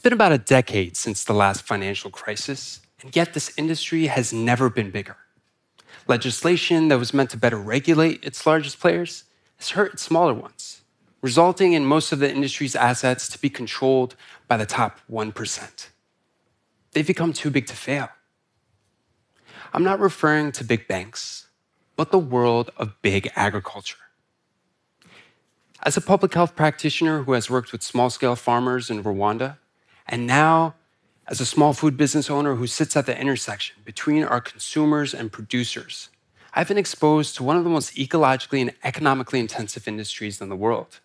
been about a decade since the last financial crisis, and yet this industry has never been bigger. Legislation that was meant to better regulate its largest players has hurt its smaller ones, resulting in most of the industry's assets to be controlled by the top 1%. They've become too big to fail. I'm not referring to big banks, but the world of big agriculture. As a public health practitioner who has worked with small scale farmers in Rwanda, and now as a small food business owner who sits at the intersection between our consumers and producers, I've been exposed to one of the most ecologically and economically intensive industries in the world.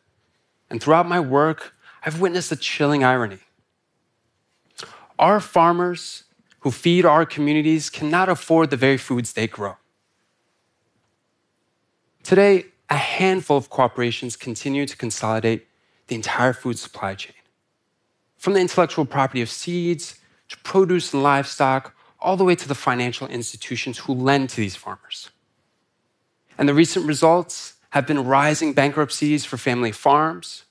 And throughout my work, I've witnessed a chilling irony. Our farmers who feed our communities cannot afford the very foods they grow. Today, a handful of corporations continue to consolidate the entire food supply chain. From the intellectual property of seeds to produce and livestock, all the way to the financial institutions who lend to these farmers. And the recent results have been rising bankruptcies for family farms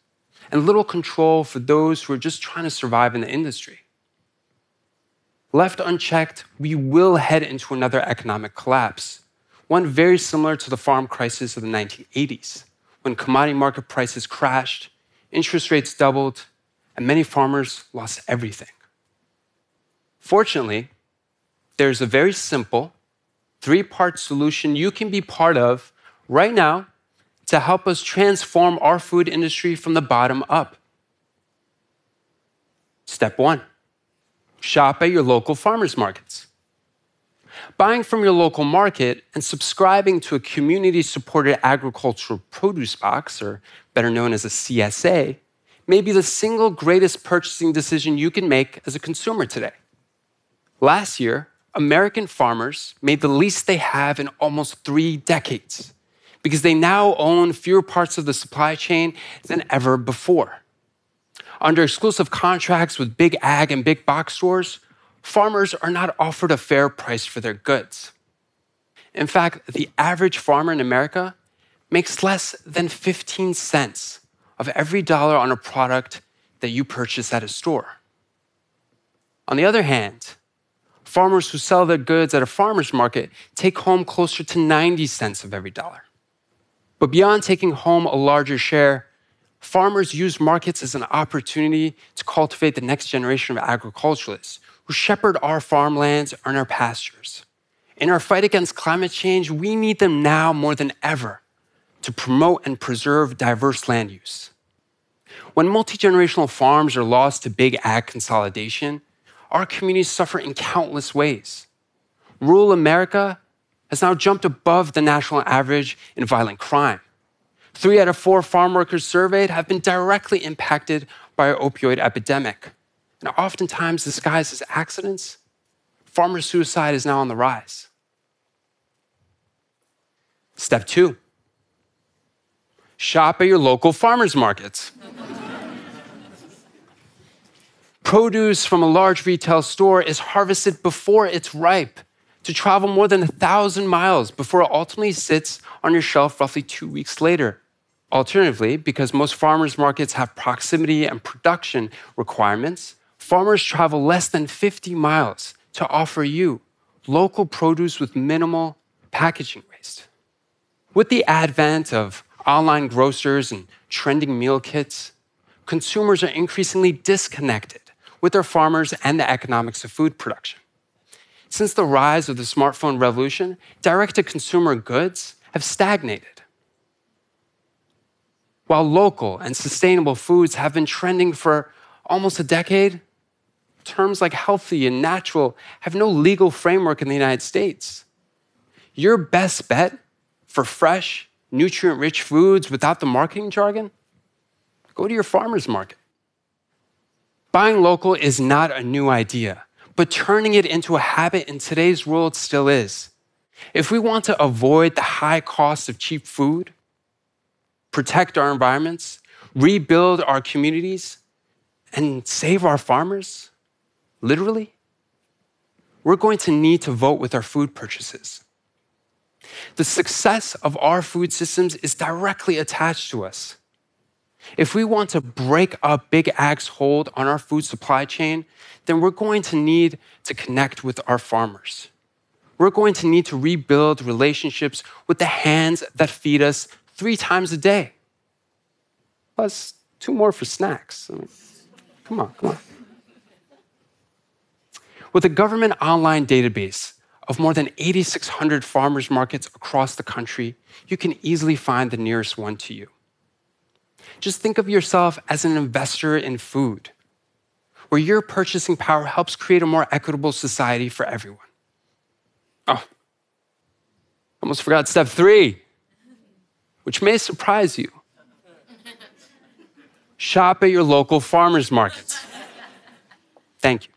and little control for those who are just trying to survive in the industry. Left unchecked, we will head into another economic collapse, one very similar to the farm crisis of the 1980s, when commodity market prices crashed, interest rates doubled, and many farmers lost everything. Fortunately, there's a very simple three part solution you can be part of right now to help us transform our food industry from the bottom up. Step one Shop at your local farmers markets. Buying from your local market and subscribing to a community supported agricultural produce box, or better known as a CSA, may be the single greatest purchasing decision you can make as a consumer today. Last year, American farmers made the least they have in almost three decades because they now own fewer parts of the supply chain than ever before under exclusive contracts with big ag and big box stores, farmers are not offered a fair price for their goods. In fact, the average farmer in America makes less than 15 cents of every dollar on a product that you purchase at a store. On the other hand, farmers who sell their goods at a farmer's market take home closer to 90 cents of every dollar. But beyond taking home a larger share, farmers use markets as an opportunity to cultivate the next generation of agriculturalists who shepherd our farmlands and our pastures. In our fight against climate change, we need them now more than ever to promote and preserve diverse land use. When multi generational farms are lost to big ag consolidation, our communities suffer in countless ways. Rural America has now jumped above the national average in violent crime. Three out of four farm workers surveyed have been directly impacted by an opioid epidemic. And oftentimes disguised as accidents, farmer suicide is now on the rise. Step two shop at your local farmers markets. Produce from a large retail store is harvested before it's ripe to travel more than a thousand miles before it ultimately sits on your shelf roughly two weeks later. Alternatively, because most farmers markets have proximity and production requirements, farmers travel less than 50 miles to offer you local produce with minimal packaging waste. With the advent of online grocers and trending meal kits, consumers are increasingly disconnected with their farmers and the economics of food production. Since the rise of the smartphone revolution, direct to consumer goods have stagnated. While local and sustainable foods have been trending for almost a decade, terms like healthy and natural have no legal framework in the United States. Your best bet for fresh, nutrient rich foods without the marketing jargon? Go to your farmer's market. Buying local is not a new idea, but turning it into a habit in today's world still is. If we want to avoid the high cost of cheap food, protect our environments, rebuild our communities, and save our farmers, literally, we're going to need to vote with our food purchases. The success of our food systems is directly attached to us. If we want to break up Big Ag's hold on our food supply chain, then we're going to need to connect with our farmers. We're going to need to rebuild relationships with the hands that feed us three times a day. Plus, two more for snacks. I mean, come on, come on. With a government online database of more than 8,600 farmers markets across the country, you can easily find the nearest one to you. Just think of yourself as an investor in food, where your purchasing power helps create a more equitable society for everyone. Oh, almost forgot step three, which may surprise you. Shop at your local farmers markets. Thank you.